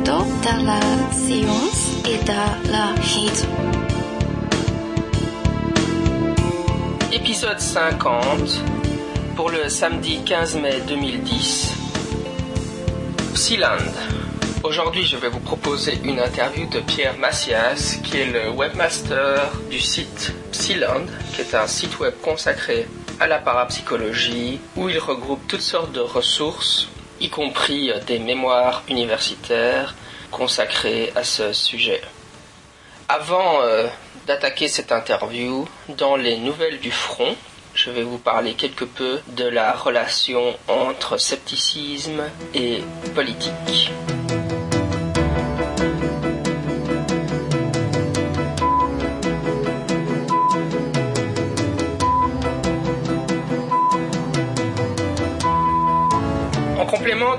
Scepticisme scientifique, la science et de la. Épisode 50 pour le samedi 15 mai 2010. Sealand. Aujourd'hui, je vais vous proposer une interview de Pierre Massias, qui est le webmaster du site Sealand, qui est un site web consacré à la parapsychologie, où il regroupe toutes sortes de ressources, y compris des mémoires universitaires consacrées à ce sujet. Avant euh, d'attaquer cette interview, dans les nouvelles du front, je vais vous parler quelque peu de la relation entre scepticisme et politique.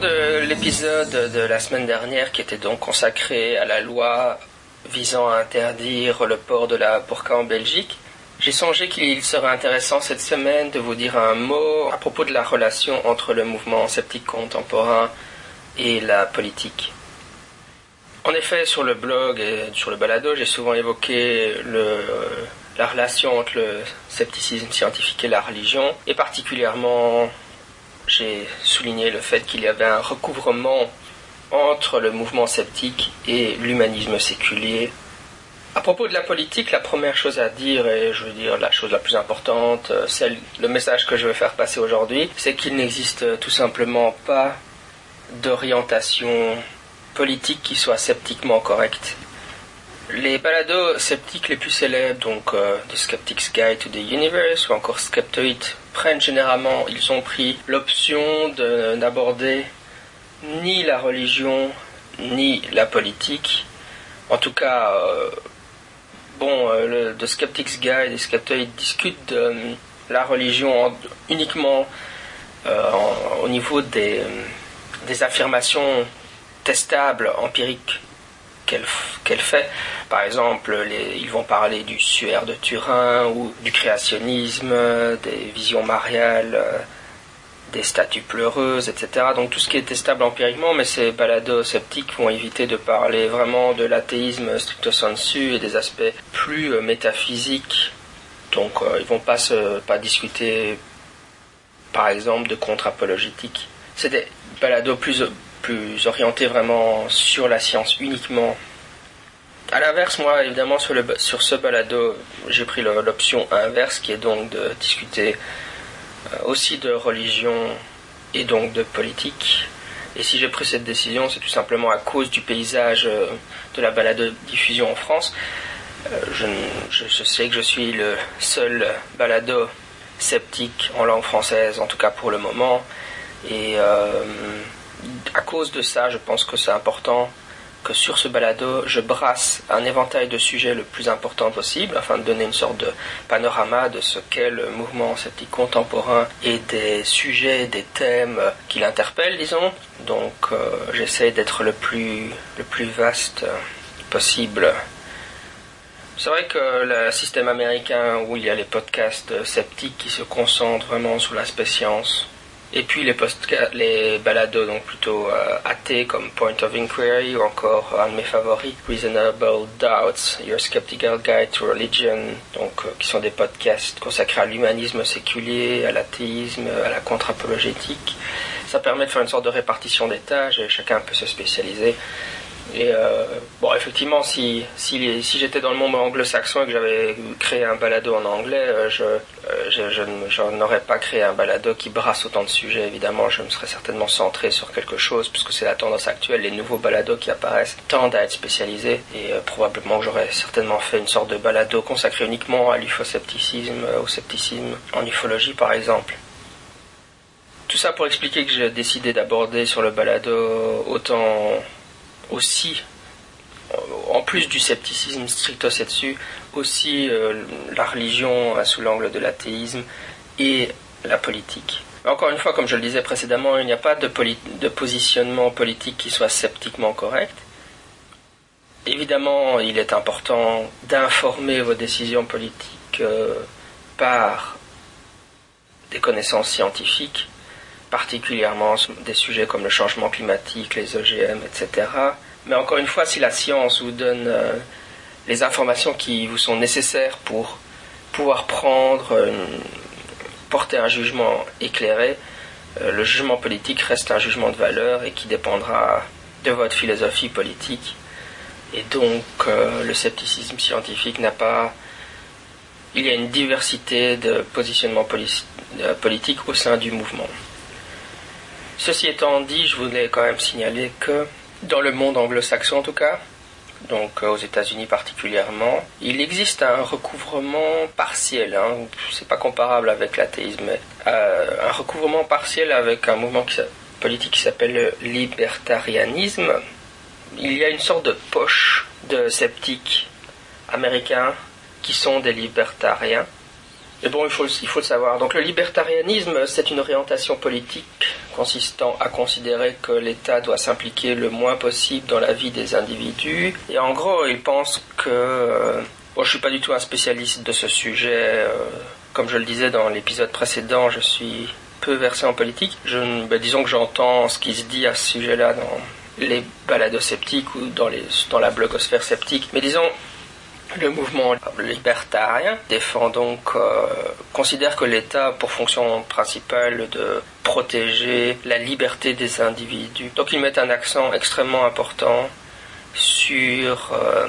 De l'épisode de la semaine dernière qui était donc consacré à la loi visant à interdire le port de la burqa en Belgique, j'ai songé qu'il serait intéressant cette semaine de vous dire un mot à propos de la relation entre le mouvement sceptique contemporain et la politique. En effet, sur le blog et sur le balado, j'ai souvent évoqué la relation entre le scepticisme scientifique et la religion, et particulièrement j'ai souligné le fait qu'il y avait un recouvrement entre le mouvement sceptique et l'humanisme séculier. À propos de la politique, la première chose à dire, et je veux dire la chose la plus importante, celle, le message que je veux faire passer aujourd'hui, c'est qu'il n'existe tout simplement pas d'orientation politique qui soit sceptiquement correcte. Les balados sceptiques les plus célèbres, donc euh, The Skeptic's Guide to the Universe ou encore Skeptoid, prennent généralement, ils ont pris l'option de n'aborder ni la religion ni la politique. En tout cas, euh, bon, euh, The Skeptic's Guide et Skeptoid discutent de la religion en- uniquement en- au niveau des affirmations testables, empiriques qu'elle qu'elle fait. Par exemple, ils vont parler du suaire de Turin ou du créationnisme, des visions mariales, euh, des statues pleureuses, etc. Donc tout ce qui est testable empiriquement, mais ces balados sceptiques vont éviter de parler vraiment de l'athéisme stricto sensu et des aspects plus euh, métaphysiques. Donc euh, ils vont pas pas discuter par exemple de contre-apologétique. C'est des balados plus plus orientés vraiment sur la science uniquement. À l'inverse, moi, évidemment, sur, ce balado, j'ai pris l'option inverse, qui est donc de discuter euh, aussi de religion et donc de politique. Et si j'ai pris cette décision, c'est tout simplement à cause du paysage euh, de la balado diffusion en France. Euh, je, sais que je suis le seul balado sceptique en langue française, en tout cas pour le moment. Et à cause de ça, je pense que c'est important que sur ce balado, je brasse un éventail de sujets le plus important possible afin de donner une sorte de panorama de ce qu'est le mouvement sceptique contemporain et des sujets, des thèmes qui l'interpellent, disons. Donc euh, j'essaie d'être le plus, le plus vaste possible. C'est vrai que le système américain où il y a les podcasts sceptiques qui se concentrent vraiment sur l'aspect science, et puis les, les balados donc plutôt euh, athées comme Point of Inquiry ou encore un de mes favoris, Reasonable Doubts, Your Skeptical Guide to Religion, donc euh, qui sont des podcasts consacrés à l'humanisme séculier, à l'athéisme, à la contre-apologétique. Ça permet de faire une sorte de répartition des tâches et chacun peut se spécialiser. Et euh, bon, effectivement, si, si, j'étais dans le monde anglo-saxon et que j'avais créé un balado en anglais, euh, je, euh, je, n'aurais pas créé un balado qui brasse autant de sujets. Évidemment, je me serais certainement centré sur quelque chose, puisque c'est la tendance actuelle. Les nouveaux balados qui apparaissent tendent à être spécialisés. Et probablement que j'aurais certainement fait une sorte de balado consacré uniquement à l'ufoscepticisme, au scepticisme en ufologie par exemple. Tout ça pour expliquer que j'ai décidé d'aborder sur le balado autant aussi, euh, en plus du scepticisme stricto sensu, aussi euh, la religion euh, sous l'angle de l'athéisme et la politique. Encore une fois, comme je le disais précédemment, il n'y a pas de, positionnement politique qui soit sceptiquement correct. Évidemment, il est important d'informer vos décisions politiques par des connaissances scientifiques, particulièrement des sujets comme le changement climatique, les OGM, etc. Mais encore une fois, si la science vous donne euh, les informations qui vous sont nécessaires pour pouvoir prendre, porter un jugement éclairé, euh, le jugement politique reste un jugement de valeur et qui dépendra de votre philosophie politique. Et donc, euh, le scepticisme scientifique n'a pas. Il y a une diversité de positionnements politiques au sein du mouvement. Ceci étant dit, je voulais quand même signaler que dans le monde anglo-saxon en tout cas, donc euh, aux États-Unis particulièrement, il existe un recouvrement partiel. Hein, c'est pas comparable avec l'athéisme, mais euh, un recouvrement partiel avec un mouvement politique qui s'appelle le libertarianisme. Il y a une sorte de poche de sceptiques américains qui sont des libertariens mais bon, il faut, le savoir. Donc le libertarianisme, c'est une orientation politique consistant à considérer que l'État doit s'impliquer le moins possible dans la vie des individus. Et en gros, il pense que... Euh, bon, je suis pas du tout un spécialiste de ce sujet. Euh, comme je le disais dans l'épisode précédent, je suis peu versé en politique. Ben, disons que j'entends ce qui se dit à ce sujet-là dans les balados sceptiques ou dans la blogosphère sceptique. Mais disons, le mouvement libertarien défend donc, euh, considère que l'État a pour fonction principale de protéger la liberté des individus. Donc ils mettent un accent extrêmement important sur euh,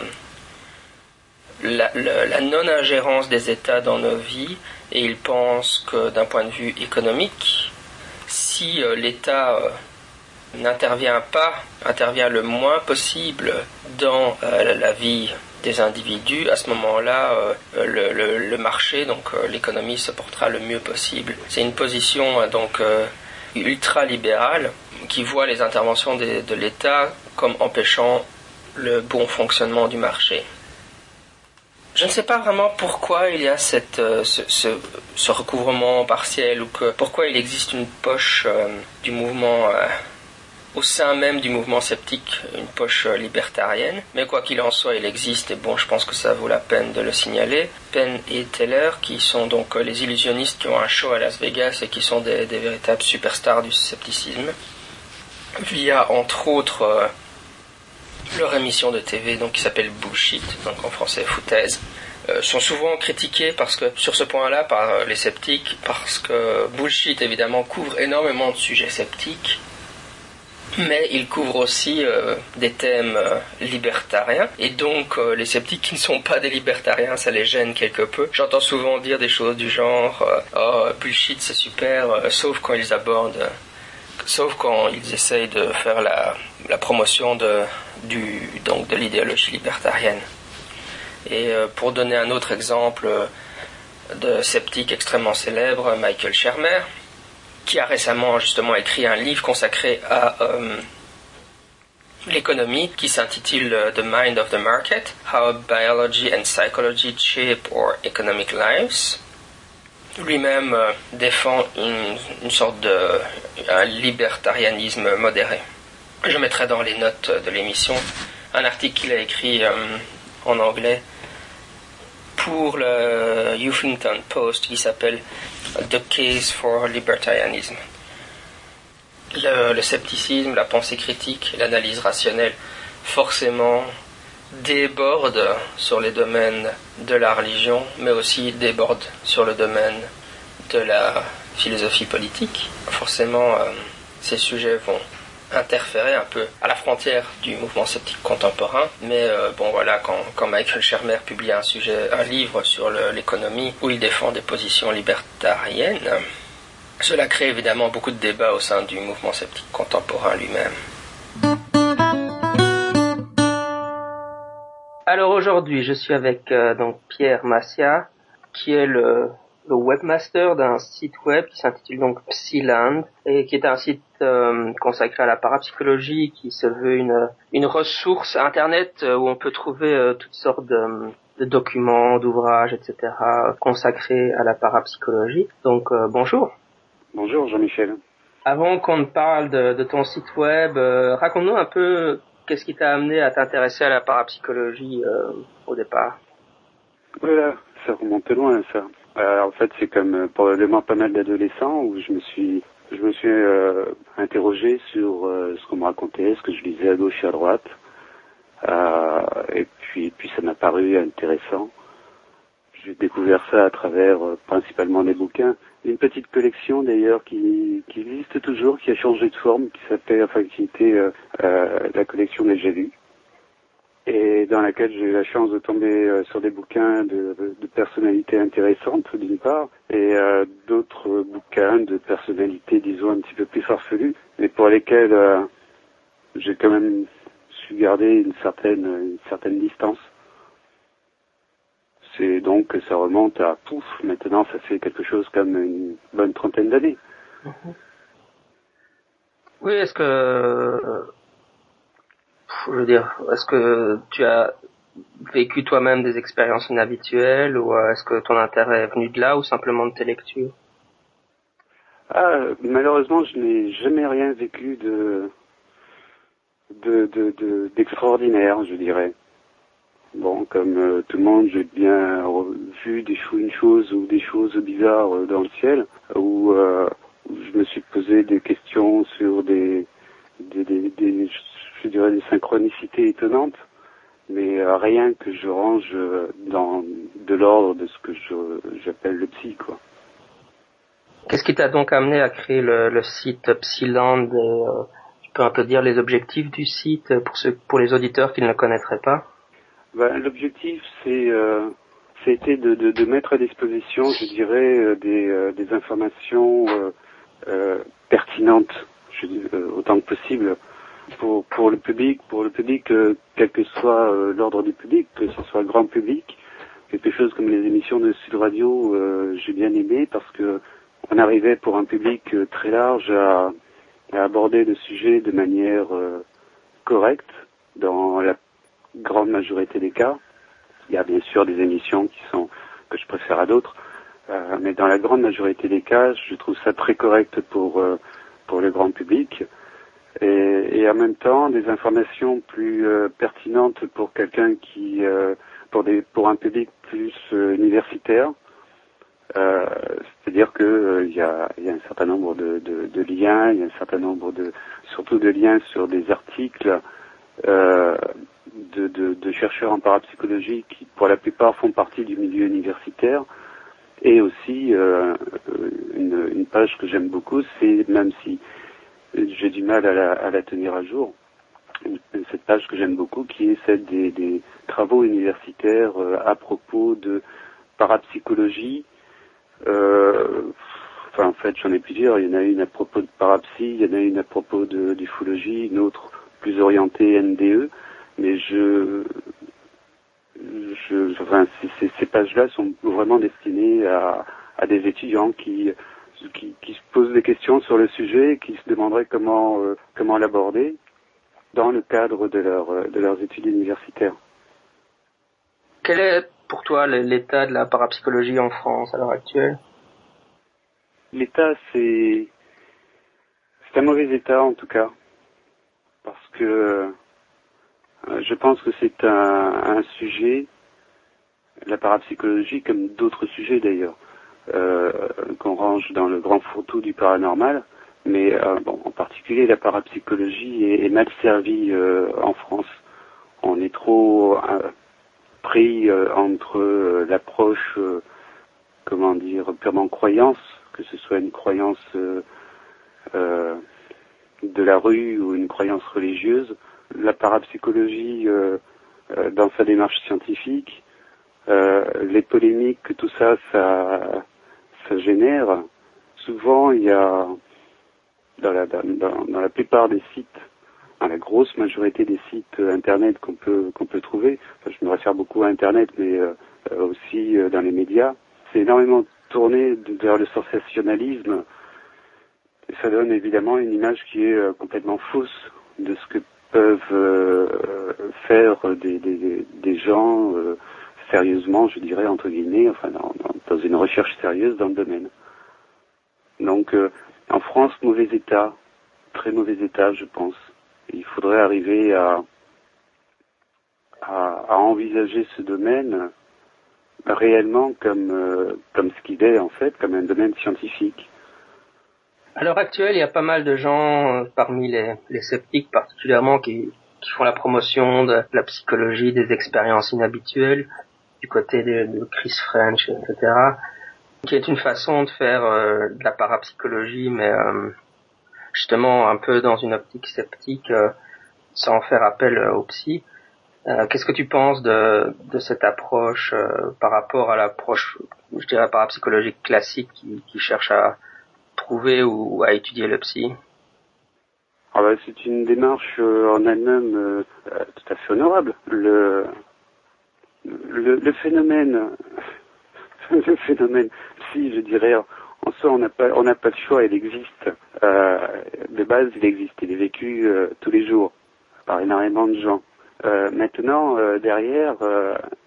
la, non-ingérence des États dans nos vies et ils pensent que d'un point de vue économique, si euh, l'État n'intervient pas, intervient le moins possible dans la vie des individus, à ce moment-là, euh, le, marché, donc euh, l'économie, se portera le mieux possible. C'est une position euh, donc ultra-libérale qui voit les interventions de, l'État comme empêchant le bon fonctionnement du marché. Je ne sais pas vraiment pourquoi il y a cette, ce, recouvrement partiel ou que, pourquoi il existe une poche du mouvement au sein même du mouvement sceptique une poche libertarienne, mais quoi qu'il en soit, il existe et bon, je pense que ça vaut la peine de le signaler. Penn et Teller, qui sont donc les illusionnistes qui ont un show à Las Vegas et qui sont des, véritables superstars du scepticisme, via entre autres euh, leur émission de TV donc qui s'appelle Bullshit, donc en français foutaise. Euh, sont souvent critiqués parce que sur ce point-là par les sceptiques parce que bullshit évidemment couvre énormément de sujets sceptiques mais il couvre aussi euh, des thèmes euh, libertariens. Et donc euh, les sceptiques qui ne sont pas des libertariens ça les gêne quelque peu. J'entends souvent dire des choses du genre oh bullshit c'est super sauf quand ils abordent sauf quand ils essayent de faire la, promotion de donc de l'idéologie libertarienne. Et pour donner un autre exemple de sceptique extrêmement célèbre Michael Shermer qui a récemment justement écrit un livre consacré à euh, l'économie qui s'intitule euh, The Mind of the Market, How Biology and Psychology Shape Our Economic Lives. Lui-même euh, défend une, sorte de un libertarianisme modéré. Je mettrai dans les notes de l'émission un article qu'il a écrit en anglais pour le Huffington Post qui s'appelle The Case for Libertarianism. Le, scepticisme, la pensée critique, l'analyse rationnelle, forcément débordent sur les domaines de la religion, mais aussi débordent sur le domaine de la philosophie politique. Forcément, euh, ces sujets vont interférer un peu à la frontière du mouvement sceptique contemporain. Mais euh, bon voilà, quand, Michael Shermer publie un sujet, un livre sur l'économie où il défend des positions libertariennes, cela crée évidemment beaucoup de débats au sein du mouvement sceptique contemporain lui-même. Alors aujourd'hui, je suis avec euh, donc Pierre Massia, qui est le le webmaster d'un site web qui s'intitule donc Psyland et qui est un site euh, consacré à la parapsychologie qui se veut une, une ressource internet euh, où on peut trouver euh, toutes sortes de, de documents, d'ouvrages, etc. consacrés à la parapsychologie. Donc bonjour. Bonjour Jean-Michel. Avant qu'on ne parle de, de, ton site web, raconte-nous un peu qu'est-ce qui t'a amené à t'intéresser à la parapsychologie au départ. Voilà, ça remonte loin ça. Euh, en fait, c'est comme euh, probablement pas mal d'adolescents où je me suis je me suis euh, interrogé sur euh, ce qu'on me racontait, ce que je lisais à gauche et à droite. Euh, et puis, puis ça m'a paru intéressant. J'ai découvert ça à travers euh, principalement des bouquins. Une petite collection d'ailleurs qui, qui existe toujours, qui a changé de forme, qui s'appelle, enfin qui était la collection des J'ai et dans laquelle j'ai eu la chance de tomber euh, sur des bouquins de, personnalités intéressantes d'une part, et euh, d'autres bouquins de personnalités, disons, un petit peu plus farfelues, mais pour lesquels euh, j'ai quand même su garder une certaine, une certaine distance. C'est donc que ça remonte à pouf, maintenant ça fait quelque chose comme une bonne trentaine d'années. Oui, est-ce que je veux dire, est-ce que tu as vécu toi-même des expériences inhabituelles ou euh, est-ce que ton intérêt est venu de là ou simplement de tes lectures? Ah, malheureusement, je n'ai jamais rien vécu de de de- de- d'extraordinaire, je dirais. Bon, comme euh, tout le monde, j'ai bien vu des cho- une chose ou des choses bizarres euh, dans le ciel, où, je me suis posé des questions sur des, des, des, des- je dirais des synchronicités étonnantes, mais euh, rien que je range euh, dans de l'ordre de ce que j'appelle le psy, quoi. Qu'est-ce qui t'a donc amené à créer le, le site Psyland et, euh, Tu peux un peu dire les objectifs du site pour ceux, pour les auditeurs qui ne le connaîtraient pas? Ben, L'objectif, c'est euh, c'était de, de, de mettre à disposition, je dirais, des, euh, des informations pertinentes, je dis, autant que possible, pour, pour le public, pour le public, euh, quel que soit euh, l'ordre du public, que ce soit le grand public. Quelque chose comme les émissions de Sud Radio, euh, j'ai bien aimé parce que on arrivait pour un public euh, très large à, à aborder le sujet de manière euh, correcte dans la grande majorité des cas. Il y a bien sûr des émissions qui sont que je préfère à d'autres, euh, mais dans la grande majorité des cas, je trouve ça très correct pour pour le grand public et, et en même temps des informations plus euh, pertinentes pour quelqu'un qui euh, pour des pour un public plus euh, universitaire. Euh, C'est-à-dire que euh, il y, a, y a un certain nombre de, de, de liens, il y a un certain nombre de surtout de liens sur des articles euh, de, de, de chercheurs en parapsychologie qui, pour la plupart, font partie du milieu universitaire. Et aussi, une, une page que j'aime beaucoup, c'est, même si j'ai du mal à la, la tenir à jour, cette page que j'aime beaucoup, qui est celle des, travaux universitaires euh, à propos de parapsychologie. Euh, enfin, en fait, j'en ai plusieurs. Il y en a une à propos de parapsy, il y en a une à propos de une autre plus orientée NDE. Mais je, enfin, ces, pages-là sont vraiment destinées à des étudiants qui, qui, qui se posent des questions sur le sujet, et qui se demanderaient comment, euh, comment l'aborder dans le cadre de, leur, euh, de leurs études universitaires. Quel est pour toi l'état de la parapsychologie en France à l'heure actuelle? L'état, c'est c'est un mauvais état en tout cas, parce que euh, je pense que c'est un, un sujet, la parapsychologie, comme d'autres sujets d'ailleurs, qu'on range dans le grand fourre-tout du paranormal, mais euh, en particulier la parapsychologie est, mal servie euh, en France. On est trop euh, pris euh, entre euh, l'approche, euh, comment dire, purement croyance, que ce soit une croyance euh, euh, de la rue ou une croyance religieuse, la parapsychologie euh, euh, dans sa démarche scientifique, euh, les polémiques que tout ça, ça, ça génère. Souvent, il y a dans la, plupart des sites, dans la grosse majorité des sites euh, internet qu'on peut qu'on peut trouver, je me réfère beaucoup à internet, mais euh, euh, aussi dans les médias, c'est énormément tourné vers le sensationnalisme. Et ça donne évidemment une image qui est complètement fausse de ce que peuvent faire des, gens sérieusement, je dirais, entre guillemets, enfin dans, une recherche sérieuse dans le domaine. Donc euh, en France, mauvais état, très mauvais état, je pense. Il faudrait arriver à, envisager ce domaine réellement comme, euh, comme ce qu'il est en fait, comme un domaine scientifique. À l'heure actuelle, il y a pas mal de gens euh, parmi les, sceptiques particulièrement qui font la promotion de la psychologie des expériences inhabituelles du côté de, Chris French, etc. Qui est une façon de faire euh, de la parapsychologie, mais euh, justement un peu dans une optique sceptique, euh, sans faire appel au psy. Qu'est-ce que tu penses de, cette approche par rapport à l'approche, je dirais, parapsychologique classique qui, cherche à trouver ou à étudier le psy? Ah bah, c'est une démarche en elle-même tout à fait honorable. Le, le, le phénomène, le phénomène, si je dirais, en soi, on n'a pas, pas de choix, il existe. Euh, de base, il existe, il est vécu euh, tous les jours par énormément de gens. Euh, maintenant, derrière,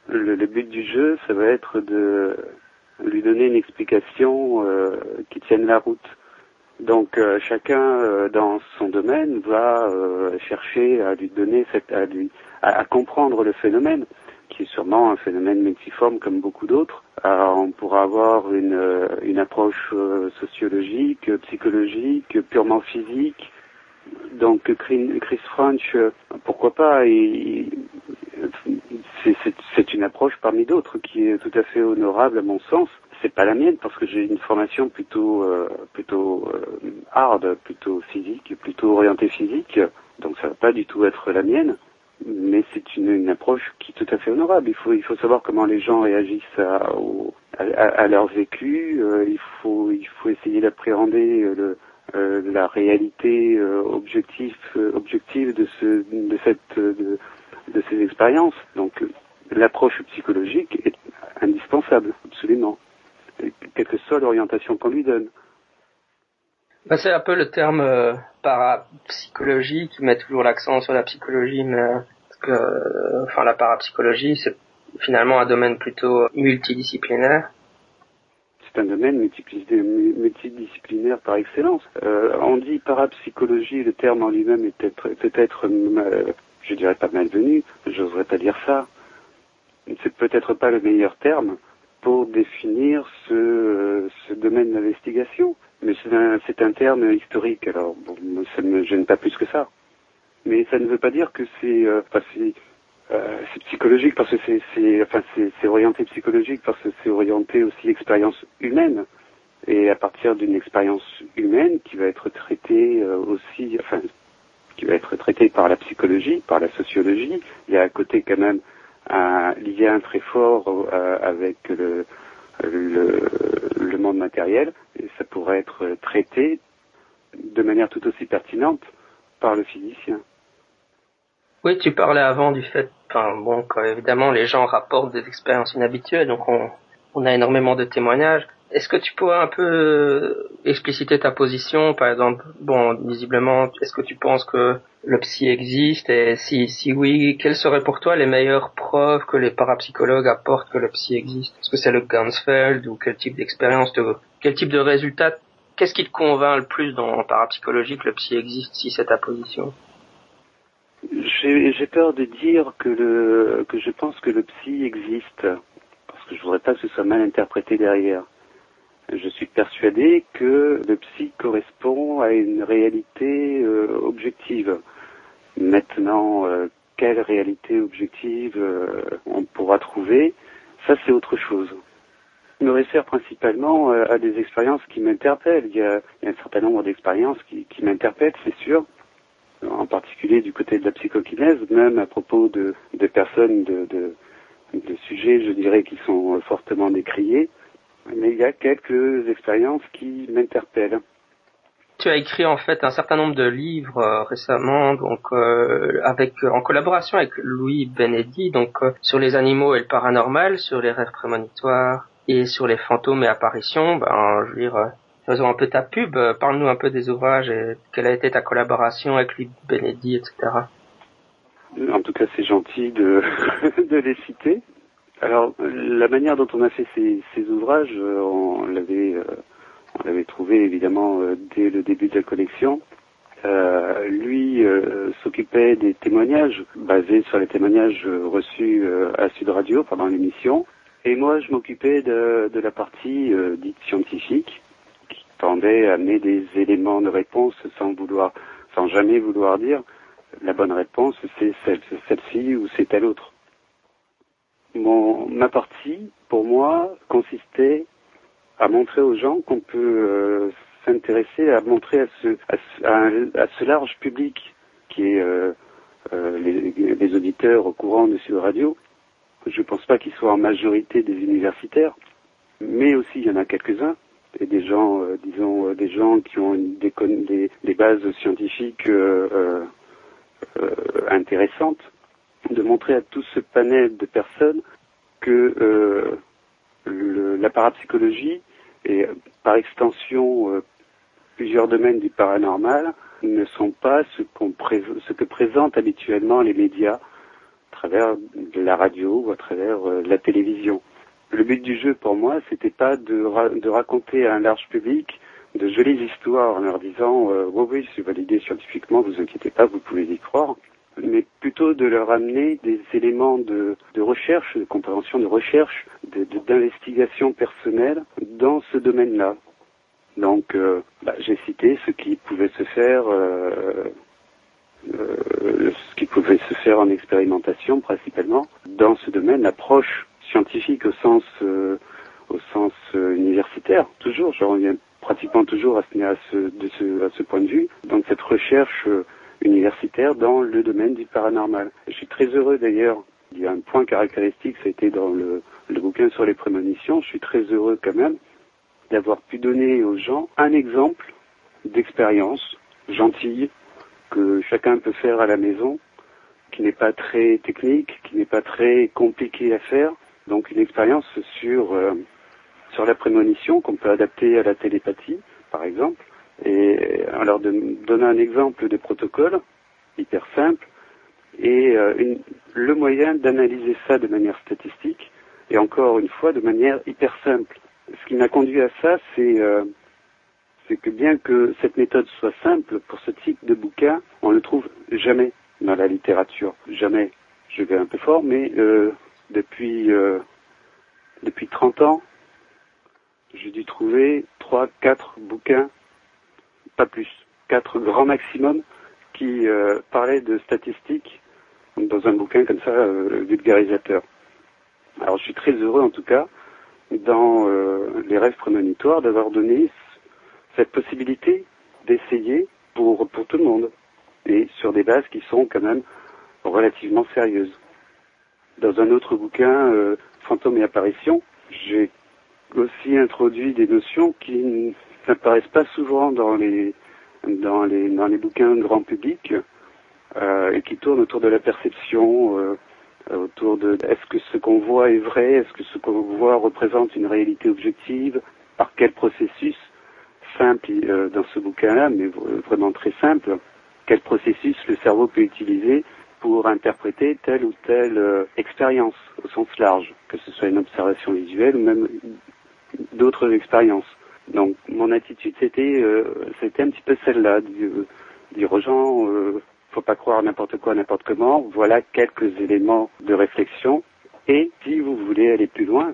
le, le, but du jeu, ça va être de lui donner une explication qui tienne la route. Donc chacun dans son domaine va chercher à lui donner cette, à lui, à comprendre le phénomène qui est sûrement un phénomène multiforme comme beaucoup d'autres. on pourra avoir une, euh, une approche euh, sociologique, psychologique, purement physique. Donc Chris French, euh, pourquoi pas C'est une approche parmi d'autres qui est tout à fait honorable à mon sens. C'est pas la mienne parce que j'ai une formation plutôt plutôt hard, plutôt physique, plutôt orientée physique. Donc ça va pas du tout être la mienne mais c'est une, une, approche qui est tout à fait honorable. Il faut, il faut savoir comment les gens réagissent à, à, à leur vécu. Euh, il faut, il faut essayer d'appréhender euh, euh, la réalité euh, objective, objective de ce, de cette, de, de ces expériences. Donc, l'approche psychologique est indispensable, absolument, quelle que soit l'orientation qu'on lui donne. Bah, c'est un peu le terme euh, parapsychologie qui met toujours l'accent sur la psychologie, mais euh, euh, enfin la parapsychologie c'est finalement un domaine plutôt multidisciplinaire. C'est un domaine multidisciplinaire par excellence. On dit parapsychologie, le terme en lui-même est peut-être, peut-être je dirais pas malvenu, j'oserais pas dire ça. C'est peut-être pas le meilleur terme pour définir ce domaine d'investigation mais c'est un, un, terme historique, alors bon, ça ne me gêne pas plus que ça. Mais ça ne veut pas dire que c'est euh, euh, psychologique parce que c'est enfin, orienté psychologique parce que c'est orienté aussi expérience humaine. Et à partir d'une expérience humaine qui va être traitée euh, aussi, enfin, qui va être traitée par la psychologie, par la sociologie, il y a à côté quand même un lien très fort euh, avec le, le, le monde matériel, et ça pourrait être traité de manière tout aussi pertinente par le physicien. Oui, tu parlais avant du fait, enfin bon, quand évidemment les gens rapportent des expériences inhabituelles, donc on, on a énormément de témoignages. Est-ce que tu pourrais un peu euh, expliciter ta position, par exemple, bon, visiblement, est-ce que tu penses que le psy existe et si, si oui, quelles seraient pour toi les meilleures preuves que les parapsychologues apportent que le psy existe? Est-ce que c'est le Gansfeld ou quel type d'expérience, quel type de résultat Qu'est-ce qui te convainc le plus dans parapsychologie que le psy existe si c'est ta position? J'ai peur de dire que je pense que le psy existe parce que je voudrais pas que ce soit mal interprété derrière. Je suis persuadé que le psy correspond à une réalité euh, objective. Maintenant, euh, quelle réalité objective euh, on pourra trouver, ça c'est autre chose. Je me réfère principalement à des expériences qui m'interpellent. Il, y a un certain nombre d'expériences qui, qui m'interpellent, c'est sûr, en particulier du côté de la psychokinèse, même à propos de, de personnes, de, de, de sujets, je dirais, qui sont fortement décriés mais il y a quelques expériences qui m'interpellent. Tu as écrit en fait un certain nombre de livres euh, récemment, donc euh, avec en collaboration avec Louis Benedi, donc euh, sur les animaux et le paranormal, sur les rêves prémonitoires et sur les fantômes et apparitions. Ben, je veux dire, faisons un peu ta pub. Parle-nous un peu des ouvrages et quelle a été ta collaboration avec Louis Benedi, etc. En tout cas, c'est gentil de, de les citer. Alors, la manière dont on a fait ces, ouvrages, euh, on l'avait, euh, on l'avait trouvé évidemment euh, dès le début de la collection. Lui s'occupait des témoignages basés sur les témoignages reçus à Sud Radio pendant l'émission. Et moi, je m'occupais de, la partie dite scientifique, tendait à amener des éléments de réponse sans vouloir, sans jamais vouloir dire la bonne réponse, c'est celle, celle-ci ou c'est telle autre. Mon, ma partie, pour moi, consistait à montrer aux gens qu'on peut euh, s'intéresser, à montrer à ce, à, ce large public qui est euh, euh, les, les, auditeurs au courant de Sud Radio. Je ne pense pas qu'ils soient en majorité des universitaires, mais aussi il y en a quelques-uns et des gens, disons, des gens qui ont des bases scientifiques intéressantes, de montrer à tout ce panel de personnes que la parapsychologie et par extension euh, plusieurs domaines du paranormal ne sont pas ce, que présentent habituellement les médias à travers la radio ou à travers euh, la télévision. Le but du jeu pour moi, c'était pas de, de, raconter à un large public de jolies histoires en leur disant euh, oui oui c'est validé scientifiquement, vous inquiétez pas, vous pouvez y croire mais plutôt de leur amener des éléments de, recherche, de compréhension de recherche, d'investigation personnelle dans ce domaine-là. Donc, euh, bah, j'ai cité ce qui pouvait se faire, euh, euh, ce qui pouvait se faire en expérimentation principalement dans ce domaine, l'approche scientifique au sens, universitaire. Toujours, je reviens pratiquement toujours à ce point de vue. Donc, cette recherche universitaire dans le domaine du paranormal. Je suis très heureux d'ailleurs. Il y a un point caractéristique, été dans le, le bouquin sur les prémonitions. Je suis très heureux quand même d'avoir pu donner aux gens un exemple d'expérience gentille que chacun peut faire à la maison, qui n'est pas très technique, qui n'est pas très compliqué à faire. Donc une expérience sur euh, sur la prémonition qu'on peut adapter à la télépathie, par exemple, et alors de donner un exemple de protocole hyper simple et euh, une, le moyen d'analyser ça de manière statistique et encore une fois de manière hyper simple. Ce qui m'a conduit à ça, c'est euh, que bien que cette méthode soit simple pour ce type de bouquin, on ne le trouve jamais dans la littérature, jamais. Je vais un peu fort, mais euh, depuis euh, depuis 30 ans, j'ai dû trouver trois, quatre bouquins pas plus, quatre grands maximum, qui euh, parlaient de statistiques dans un bouquin comme ça, euh, vulgarisateur. Alors je suis très heureux en tout cas, dans euh, les rêves prémonitoires, d'avoir donné cette possibilité d'essayer pour, pour tout le monde, et sur des bases qui sont quand même relativement sérieuses. Dans un autre bouquin, Fantômes et apparitions, j'ai aussi introduit des notions qui n'apparaissent pas souvent dans les dans les dans les bouquins grand public euh, et qui tournent autour de la perception, euh, autour de est-ce que ce qu'on voit est vrai, est-ce que ce qu'on voit représente une réalité objective, par quel processus simple euh, dans ce bouquin-là, mais vraiment très simple, quel processus le cerveau peut utiliser pour interpréter telle ou telle expérience au sens large, que ce soit une observation visuelle ou même d'autres expériences. Donc mon attitude c'était euh, c'était un petit peu celle-là, dire aux gens euh, faut pas croire n'importe quoi n'importe comment. Voilà quelques éléments de réflexion. Et si vous voulez aller plus loin,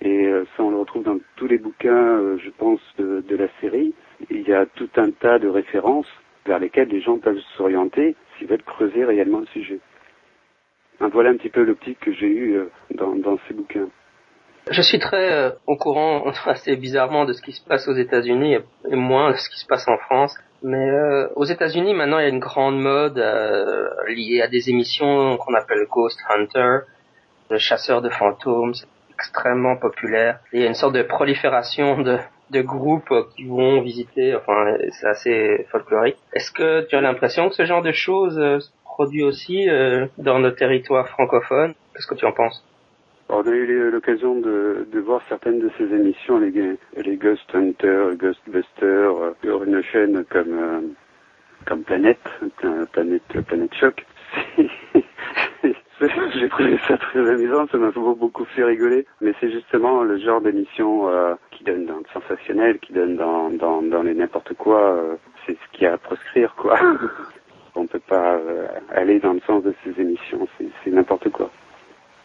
et euh, ça on le retrouve dans tous les bouquins, euh, je pense, de, la série, il y a tout un tas de références vers lesquelles les gens peuvent s'orienter s'ils veulent creuser réellement le sujet. voilà un petit peu l'optique que j'ai eue dans, dans ces bouquins. Je suis très euh, au courant, assez bizarrement, de ce qui se passe aux États-Unis et moins de ce qui se passe en France. Mais euh, aux États-Unis, maintenant, il y a une grande mode euh, liée à des émissions qu'on appelle Ghost Hunter, le chasseur de fantômes, extrêmement populaire. Il y a une sorte de prolifération de, de groupes qui vont visiter, enfin, c'est assez folklorique. Est-ce que tu as l'impression que ce genre de choses se produit aussi dans nos territoires francophones? Qu'est-ce que tu en penses? On a eu l'occasion de, voir certaines de ces émissions, les, Ghost Hunter, Ghostbusters, euh, sur une chaîne comme euh, comme Planète, Planète, Planète Choc. J'ai trouvé ça très amusant, ça m'a beaucoup fait rigoler, mais c'est justement le genre d'émission euh, qui donne dans le sensationnel, qui donne dans, dans, les n'importe quoi, c'est ce qu'il y a à proscrire, quoi. On peut pas aller dans le sens de ces émissions, c'est n'importe quoi.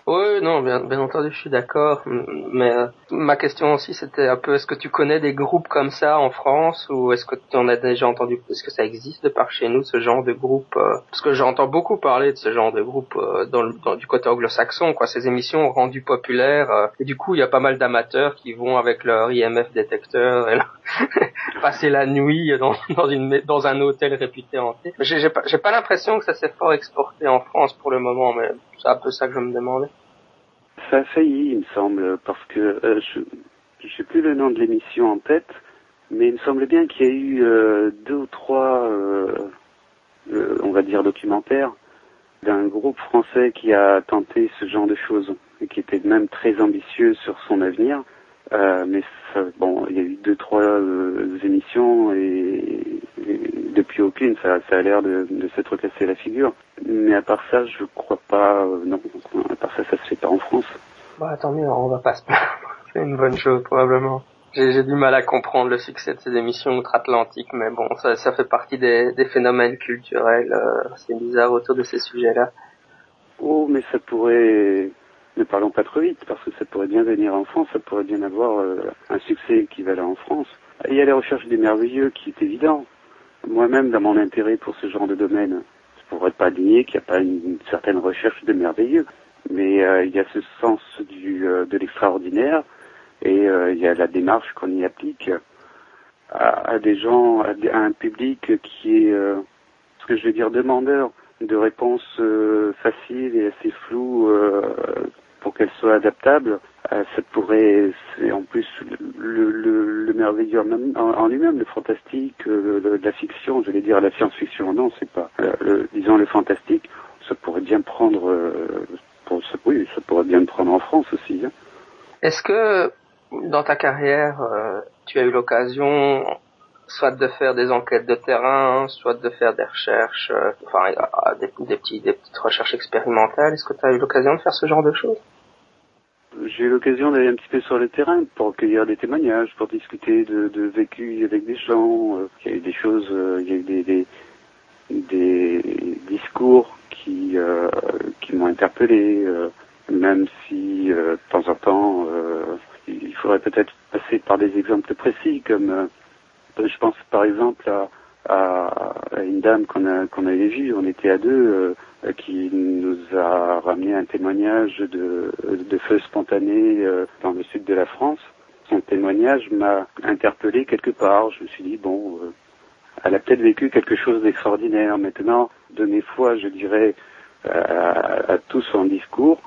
Oui, non, bien, entendu, je suis d'accord. Mais euh, ma question aussi, c'était un peu, est-ce que tu connais des groupes comme ça en France ou est-ce que tu en as déjà entendu Est-ce que ça existe de par chez nous, ce genre de groupe euh? Parce que j'entends beaucoup parler de ce genre de groupe euh, du côté anglo-saxon, quoi. Ces émissions rendues populaires et du coup, il y a pas mal d'amateurs qui vont avec leur IMF détecteur passer la nuit dans, dans, un hôtel réputé hanté. J'ai pas, pas l'impression que ça s'est fort exporté en France pour le moment, mais c'est un peu ça que je me demandais. Ça a failli, il me semble, parce que euh, je ne sais plus le nom de l'émission en tête, mais il me semble bien qu'il y a eu euh, deux ou trois, euh, on va dire, documentaires d'un groupe français qui a tenté ce genre de choses et qui était même très ambitieux sur son avenir. mais bon, il y a eu deux, trois émissions et, depuis aucune, ça, ça a l'air de, de s'être cassé la figure. Mais à part ça, je crois pas. Euh, non, à part ça, ça se fait pas en France. Bah tant mieux, on va pas se C'est une bonne chose probablement. J'ai du mal à comprendre le succès de ces émissions outre-Atlantique, mais bon, ça, ça fait partie des, des phénomènes culturels. Euh, c'est bizarre autour de ces sujets-là. Oh, mais ça pourrait. Ne parlons pas trop vite, parce que ça pourrait bien venir en France, ça pourrait bien avoir euh, un succès équivalent en France. Il y a les recherches des merveilleux qui est évident. Moi-même, dans mon intérêt pour ce genre de domaine, pourrais pas nier qu'il n'y a pas une, certaine recherche de merveilleux, mais euh, il y a ce sens euh, de l'extraordinaire et il y a la démarche qu'on y applique à, à, des gens, à, un public qui est, ce que je veux dire, demandeur de réponses faciles et assez floues pour qu'elles soient adaptables. ça pourrait, c'est en plus le, le, le merveilleux en, lui-même, le fantastique, le, la fiction, je vais dire la science-fiction. Non, c'est pas. Le, disons le fantastique, ça pourrait bien prendre. Pour, ça, oui, ça pourrait bien prendre en France aussi. Hein. Est-ce que dans ta carrière, tu as eu l'occasion soit de faire des enquêtes de terrain, soit de faire des recherches, euh, enfin des, petites recherches expérimentales. Est-ce que tu as eu l'occasion de faire ce genre de choses? J'ai eu l'occasion d'aller un petit peu sur le terrain pour recueillir des témoignages, pour discuter de, de vécu avec des gens. Euh, il y a eu des choses, euh, il y a eu des discours qui, qui m'ont interpellé, même si de temps en temps il faudrait peut-être passer par des exemples précis comme je pense par exemple à, une dame qu'on avait vue, on était à deux, euh, qui nous a ramené un témoignage de, de feu spontané euh, dans le sud de la France. Son témoignage m'a interpellé quelque part. Je me suis dit, bon, euh, elle a peut-être vécu quelque chose d'extraordinaire. Maintenant, de mes fois, je dirais, à, à tout son discours,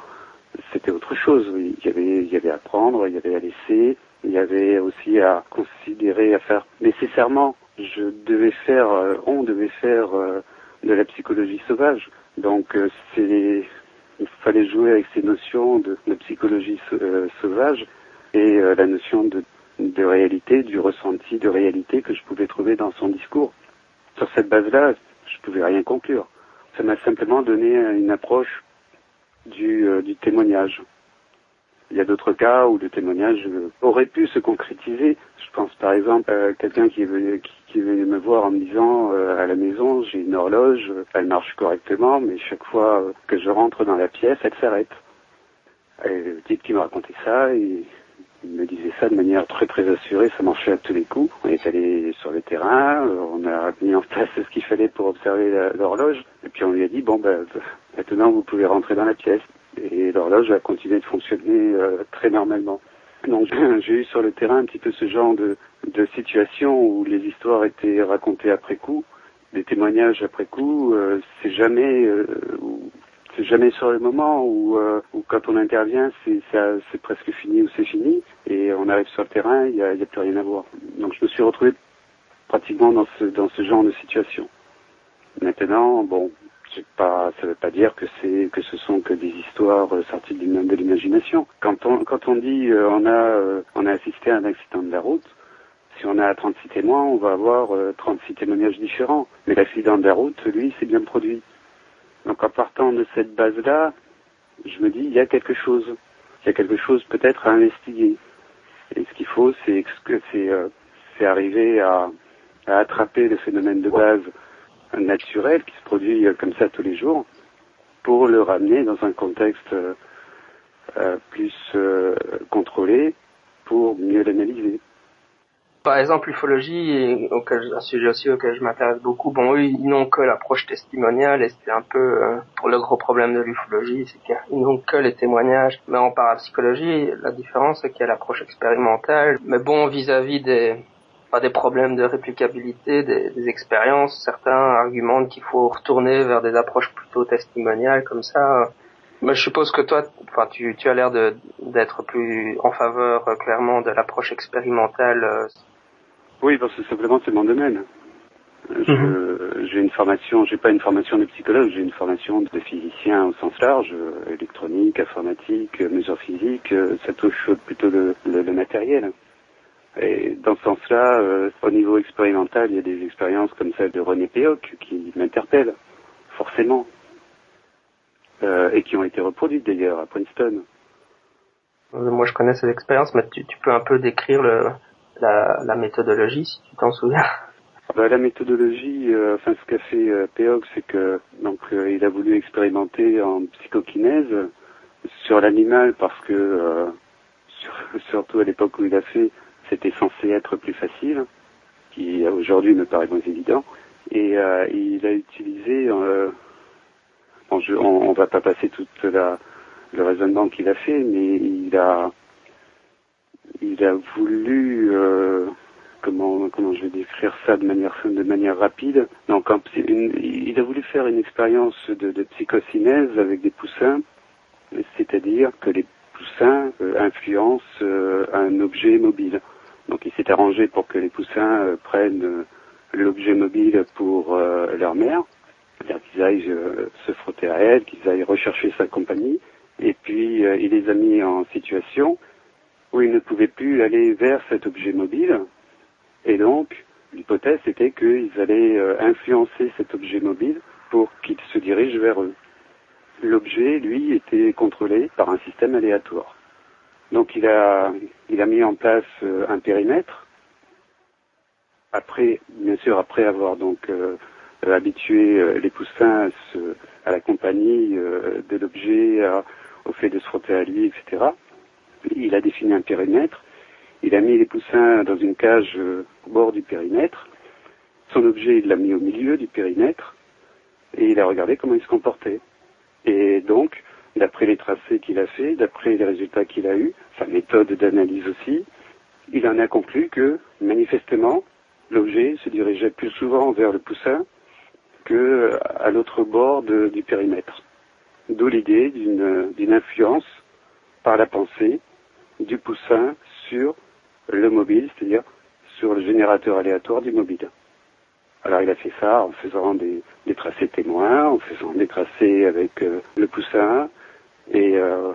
c'était autre chose. Il y avait, il y avait à prendre, il y avait à laisser, il y avait aussi à considérer, à faire nécessairement. Je devais faire, euh, on devait faire euh, de la psychologie sauvage. Donc euh, c'est, il fallait jouer avec ces notions de, de psychologie sauvage et la notion de, de réalité, du ressenti de réalité que je pouvais trouver dans son discours. Sur cette base-là, je pouvais rien conclure. Ça m'a simplement donné une approche du, du témoignage. Il y a d'autres cas où le témoignage aurait pu se concrétiser. Je pense par exemple à quelqu'un qui, est qui, venait me voir en me disant euh, à la maison j'ai une horloge, elle marche correctement, mais chaque fois que je rentre dans la pièce, elle s'arrête. Et le type qui me racontait ça, il me disait ça de manière très très assurée, ça marchait à tous les coups. On est allé sur le terrain, on a mis en place ce qu'il fallait pour observer l'horloge, et puis on lui a dit bon ben maintenant vous pouvez rentrer dans la pièce et l'horloge a continué de fonctionner euh, très normalement. Donc j'ai eu sur le terrain un petit peu ce genre de, de situation où les histoires étaient racontées après coup, des témoignages après coup. Euh, c'est jamais, euh, c'est jamais sur le moment où, euh, quand on intervient, c'est, presque fini ou c'est fini, et on arrive sur le terrain, il n'y a, plus rien à voir. Donc je me suis retrouvé pratiquement dans ce, dans ce genre de situation. Maintenant, bon, pas, ça ne veut pas dire que que ce sont que des histoires euh, sorties de l'imagination. Quand on quand on dit euh, on a on a assisté à un accident de la route, si on a 36 témoins, on va avoir 36 témoignages différents. Mais l'accident de la route, lui, c'est bien produit. Donc en partant de cette base-là, je me dis il y a quelque chose, il y a quelque chose peut-être à investiguer. Et ce qu'il faut, c'est c'est arriver à, à attraper le phénomène de base naturel qui se produit euh, comme ça tous les jours pour le ramener dans un contexte euh, plus contrôlée pour mieux l'analyser par exemple, l'ufologie, un sujet aussi auquel je m'intéresse beaucoup, bon, eux, ils n'ont que l'approche testimoniale et c'est un peu euh, le gros problème de l'ufologie, c'est qu'ils n'ont que les témoignages. Mais en parapsychologie, la différence, c'est qu'il y a l'approche expérimentale. Mais bon, vis-à-vis des, pas des problèmes de réplicabilité des, expériences, certains argumentent qu'il faut retourner vers des approches plutôt testimoniales comme ça. Mais je suppose que toi, enfin, tu, tu as l'air d'être plus en faveur euh, clairement de l'approche expérimentale. Euh, oui, parce que simplement c'est mon domaine. Mhm. J'ai une formation, j'ai pas une formation de psychologue, j'ai une formation de physicien au sens large, euh, électronique, informatique, mesures physiques, euh, ça touche plutôt le, le, matériel. Et dans ce sens-là, euh, au niveau expérimental, il y a des expériences comme celle de René Péoc qui m'interpellent, forcément, et qui ont été reproduites d'ailleurs à Princeton. Moi, je connais ces expériences, mais tu, tu peux un peu décrire le, la, méthodologie, si tu t'en souviens bah, La méthodologie, euh, enfin ce qu'a fait euh, c'est que donc euh, il a voulu expérimenter en psychokinèse sur l'animal parce que euh, surtout à l'époque où il a fait, c'était censé être plus facile, qui aujourd'hui me paraît moins évident. Et il a utilisé, on, on va pas passer toute la le raisonnement qu'il a fait, mais il a il a voulu euh, comment comment je vais décrire ça de manière de manière rapide. Donc il a voulu faire une expérience de, de avec des poussins, c'est-à-dire que les poussins euh, influencent euh, un objet mobile. Donc il s'est arrangé pour que les poussins prennent l'objet mobile pour leur mère, c'est-à-dire qu'ils aillent se frotter à elle, qu'ils aillent rechercher sa compagnie, et puis il les a mis en situation où ils ne pouvaient plus aller vers cet objet mobile. Et donc, l'hypothèse était qu'ils allaient euh, influencer cet objet mobile pour qu'il se dirige vers eux. L'objet, lui, était contrôlé par un système aléatoire. Donc il a, il a mis en place euh, un périmètre. Après, bien sûr, après avoir donc euh, habitué les poussins à, à la compagnie de l'objet, au fait de se frotter à lui, etc il a défini un périmètre, il a mis les poussins dans une cage euh, au bord du périmètre, son objet il l'a mis au milieu du périmètre, et il a regardé comment il se comportait. Et donc, d'après les tracés qu'il a fait, d'après les résultats qu'il a eus, sa méthode d'analyse aussi, il en a conclu que, manifestement, l'objet se dirigeait plus souvent vers le poussin que à l'autre bord du périmètre. D'où l'idée d'une influence par la pensée du poussin sur le mobile, c'est-à-dire sur le générateur aléatoire du mobile. Alors il a fait ça en faisant des, tracés témoins, en faisant des tracés avec euh, le poussin, et euh,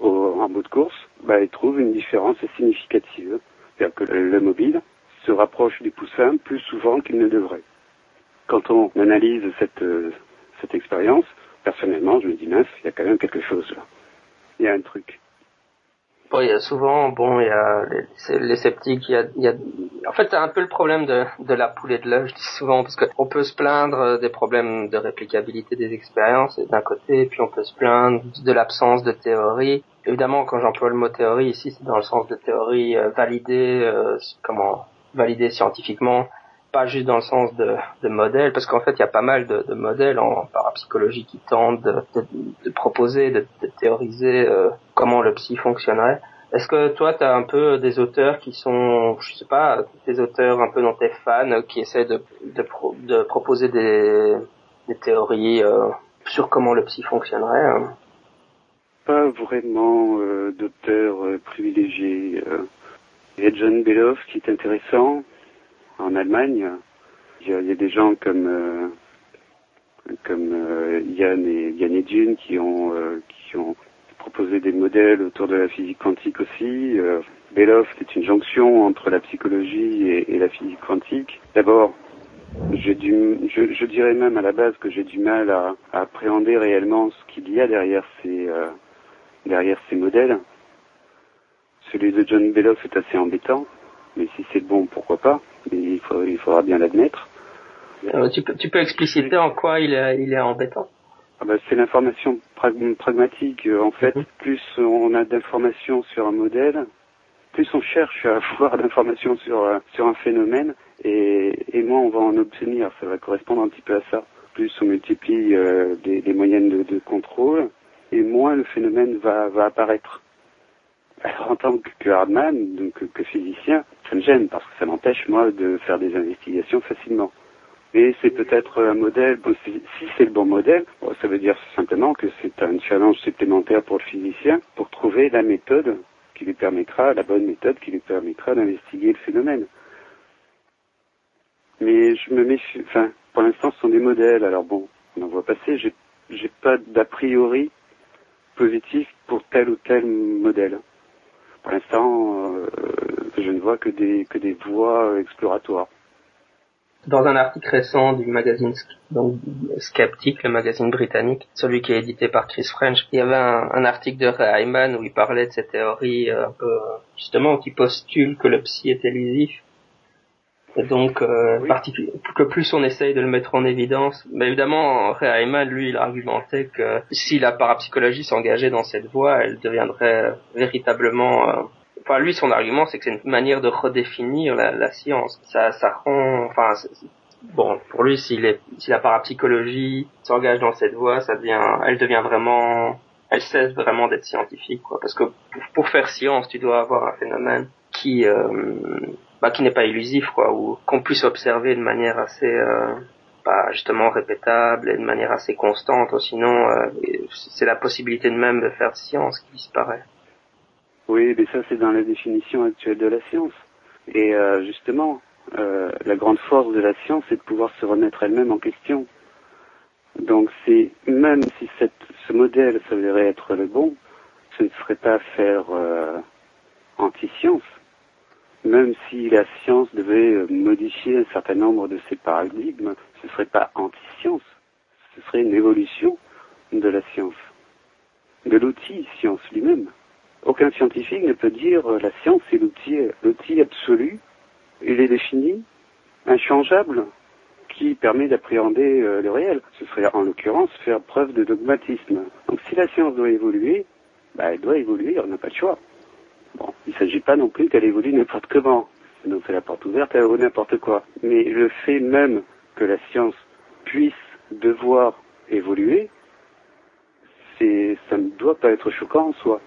en bout de course, bah, il trouve une différence significative. C'est-à-dire que le, mobile se rapproche du poussin plus souvent qu'il ne devrait. Quand on analyse cette, euh, cette expérience, personnellement, je me dis, mince, il y a quand même quelque chose là. Il y a un truc. Bon, il y a souvent, bon, il y a les, sceptiques, il y a, il y a, en fait, c'est un peu le problème de, la poule et de l'œuf, je dis souvent, parce qu'on peut se plaindre des problèmes de réplicabilité des expériences d'un côté, puis on peut se plaindre de l'absence de théorie. Évidemment, quand j'emploie le mot théorie ici, c'est dans le sens de théorie euh, validée, euh, comment validée scientifiquement, pas juste dans le sens de, de modèles, parce qu'en fait, il y a pas mal de, modèles en parapsychologie qui tentent de, proposer, de, théoriser euh, comment le psy fonctionnerait. Est-ce que toi, tu as un peu des auteurs qui sont, je sais pas, des auteurs un peu dont t'es fan, qui essaient de, de, proposer des, théories euh, sur comment le psy fonctionnerait hein? Pas vraiment euh, d'auteurs privilégiés. Il y a John Beloff qui est intéressant, en Allemagne, il y, a, des gens comme euh, comme euh, Yann et Yann et June qui ont euh, qui ont proposé des modèles autour de la physique quantique aussi. Beloff c'est une jonction entre la psychologie et, la physique quantique. D'abord, j'ai du, je, je, dirais même à la base que j'ai du mal à, à, appréhender réellement ce qu'il y a derrière ces derrière ces modèles. Celui de John Beloff est assez embêtant, mais si c'est bon, pourquoi pas il, il faudra bien l'admettre. Euh, tu, peux, tu peux expliciter en quoi il est, il est embêtant? Ah bah, c'est l'information pragmatique. En fait, mhm. plus on a d'informations sur un modèle, plus on cherche à avoir d'informations sur, sur un phénomène, et, et moins on va en obtenir. Ça va correspondre un petit peu à ça. Plus on multiplie euh, les, moyennes de, de, contrôle, et moins le phénomène va, va apparaître. Alors en tant que hardman, donc que physicien, ça me gêne parce que ça m'empêche moi de faire des investigations facilement. Et c'est peut-être un modèle, si, c'est le bon modèle, ça veut dire simplement que c'est un challenge supplémentaire pour le physicien pour trouver la méthode qui lui permettra, la bonne méthode qui lui permettra d'investiguer le phénomène. Mais je me méfie, enfin, pour l'instant ce sont des modèles, alors bon, on en voit passer, j'ai pas d'a priori positif pour tel ou tel modèle. Pour l'instant, euh, je ne vois que des, voies exploratoires dans un article récent du magazine donc Skeptic, le magazine britannique, celui qui est édité par Chris French, il y avait un, article de Ray Hyman où il parlait de cette théorie euh, un peu justement qui postule que le psy est élusif. Donc euh, que plus on essaye de le mettre en évidence, mais évidemment Ray Hyman lui il argumentait que si la parapsychologie s'engageait dans cette voie, elle deviendrait véritablement euh, enfin lui son argument c'est que c'est une manière de redéfinir la, la science. Ça, ça rend, enfin bon pour lui si, si la parapsychologie s'engage dans cette voie, ça devient, elle devient vraiment, elle cesse vraiment d'être scientifique quoi. Parce que pour, faire science, tu dois avoir un phénomène qui euh, bah, qui n'est pas illusif quoi, ou qu'on puisse observer de manière assez euh, bah, justement répétable et de manière assez constante. Sinon, euh, c'est la possibilité de même de faire science qui disparaît. Oui, mais ça c'est dans la définition actuelle de la science. Et euh, justement, euh, la grande force de la science, c'est de pouvoir se remettre elle-même en question. Donc c'est même si cette, ce modèle s'avérait être le bon, ce ne serait pas faire anti-science. Même si la science devait euh, modifier un certain nombre de ses paradigmes, ce ne serait pas anti-science. Ce serait une évolution de la science, de l'outil science lui-même. Aucun scientifique ne peut dire euh, la science est l'outil, l'outil absolu, il est défini, inchangeable, qui permet d'appréhender euh, le réel. Ce serait en l'occurrence faire preuve de dogmatisme. Donc si la science doit évoluer, bah, elle doit évoluer, on n'a pas de choix. Bon, il ne s'agit pas non plus qu'elle évolue n'importe comment. Donc c'est la porte ouverte à n'importe quoi. Mais le fait même que la science puisse devoir évoluer, c'est, ça ne doit pas être choquant en soi.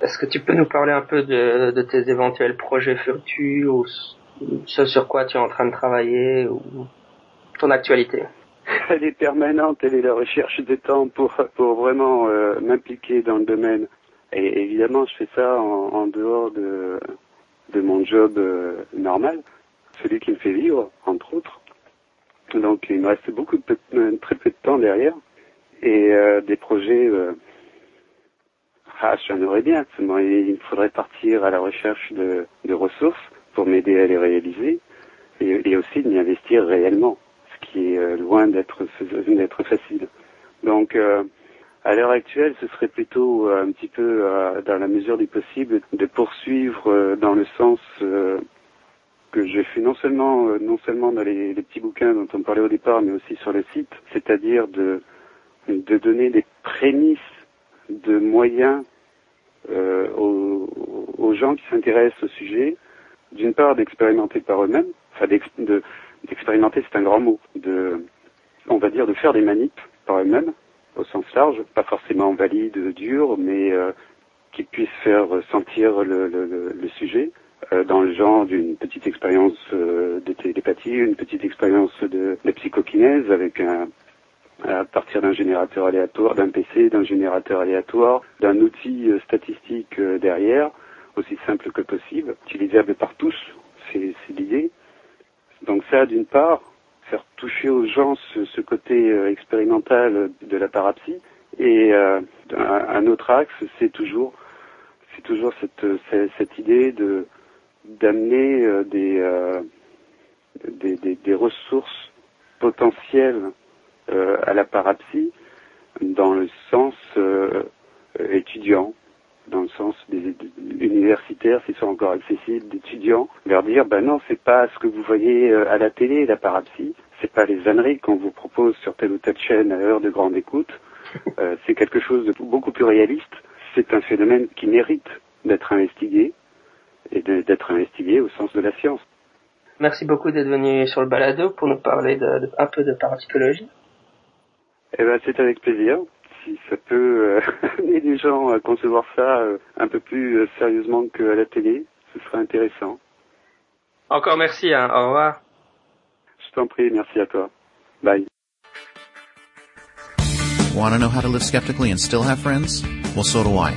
Est-ce que tu peux nous parler un peu de, de tes éventuels projets futurs ou ce sur quoi tu es en train de travailler ou ton actualité? Elle est permanente, elle est la recherche de temps pour, pour vraiment euh, m'impliquer dans le domaine. Et évidemment, je fais ça en, en dehors de, de mon job euh, normal, celui qui me fait vivre, entre autres. Donc il me reste beaucoup de, très peu de temps derrière et euh, des projets ah, j'en aurais bien. Seulement, il faudrait partir à la recherche de, ressources pour m'aider à les réaliser et, aussi de m'y investir réellement, ce qui est euh, loin d'être d'être facile. Donc, euh, à l'heure actuelle, ce serait plutôt euh, un petit peu, dans la mesure du possible, de poursuivre dans le sens que j'ai fait non seulement dans les, petits bouquins dont on parlait au départ, mais aussi sur le site, c'est-à-dire de donner des prémices de moyens euh, aux, aux, gens qui s'intéressent au sujet, d'une part d'expérimenter par eux-mêmes, enfin d'expérimenter c'est un grand mot, de, on va dire de faire des manips par eux-mêmes, au sens large, pas forcément valides, durs, mais euh, qui puissent faire sentir le, le, le sujet, euh, dans le genre d'une petite expérience euh, de télépathie, une petite expérience de, de psychokinèse avec un, à partir d'un générateur aléatoire, d'un PC, d'un générateur aléatoire, d'un outil euh, statistique euh, derrière, aussi simple que possible, utilisable par tous, c'est l'idée. Donc ça, d'une part, faire toucher aux gens ce, côté euh, expérimental de la parapsie, et un, autre axe, c'est toujours, c'est toujours cette, cette, idée de d'amener des, des, des, des ressources potentielles euh, à la parapsie dans le sens euh, étudiant, dans le sens des, universitaires, s'ils sont encore accessibles, d'étudiants, leur dire, ben non, c'est pas ce que vous voyez euh, à la télé, la parapsie, c'est pas les âneries qu'on vous propose sur telle ou telle chaîne à heure de grande écoute. Euh, c'est quelque chose de beaucoup plus réaliste. C'est un phénomène qui mérite d'être investigué et d'être investigué au sens de la science. Merci beaucoup d'être venu sur le balado pour nous parler de, un peu de parapsychologie. Eh ben, c'est avec plaisir. Si ça peut euh, amener les gens à concevoir ça euh, un peu plus euh, sérieusement qu'à la télé, ce serait intéressant. Encore merci, hein. au revoir. Je t'en prie, merci à toi. Bye. Want to know how to live skeptically and still have friends? Well, so do I.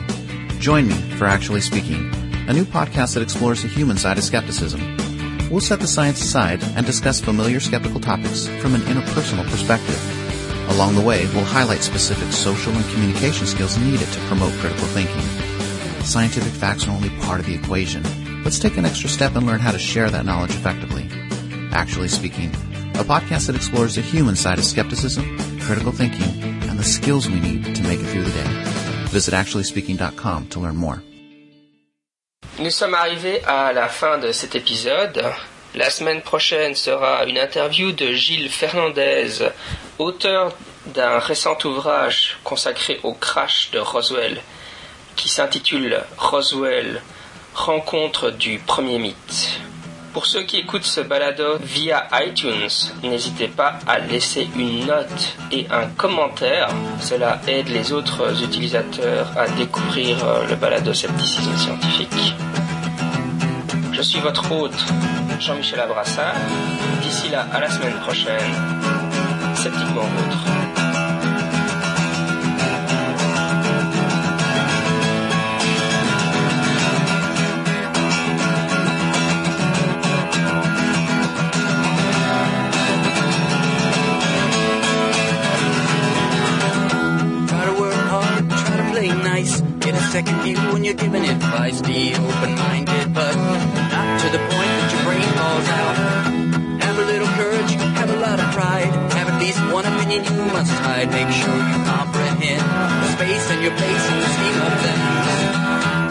Join me for Actually Speaking, a new podcast that explores the human side of skepticism. We'll set the science aside and discuss familiar skeptical topics from an interpersonal perspective. Along the way, we'll highlight specific social and communication skills needed to promote critical thinking. Scientific facts are only part of the equation. Let's take an extra step and learn how to share that knowledge effectively. Actually Speaking, a podcast that explores the human side of skepticism, critical thinking, and the skills we need to make it through the day. Visit actuallyspeaking.com to learn more. Nous sommes arrivés à la fin de cet épisode. La semaine prochaine sera une interview de Gilles Fernandez, auteur d'un récent ouvrage consacré au crash de Roswell, qui s'intitule Roswell, rencontre du premier mythe. Pour ceux qui écoutent ce balado via iTunes, n'hésitez pas à laisser une note et un commentaire. Cela aide les autres utilisateurs à découvrir le balado scepticisme scientifique. Je suis votre hôte, Jean-Michel Abrassard. D'ici là, à la semaine prochaine, sceptiquement vôtre. second view when you're giving advice. Be open-minded, but not to the point that your brain falls out. Have a little courage, have a lot of pride. Have at least one opinion you must hide. Make sure you comprehend the space and your place in the scheme of things.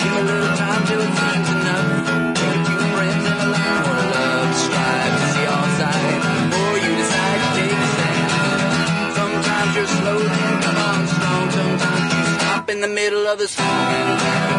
Give a little time till it seems enough. Take a few friends and a lot more love. Strive to see all sides before you decide to take a stand. Sometimes you're slow, then come on strong. Sometimes you stop in the middle of the song and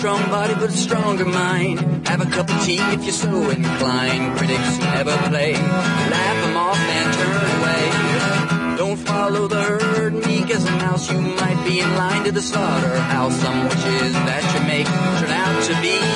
strong body but a stronger mind. Have a cup of tea if you're so inclined. Critics never play. Laugh them off and turn away. Don't follow the herd, meek as a mouse. You might be in line to the slaughterhouse. Some wishes that you make turn out to be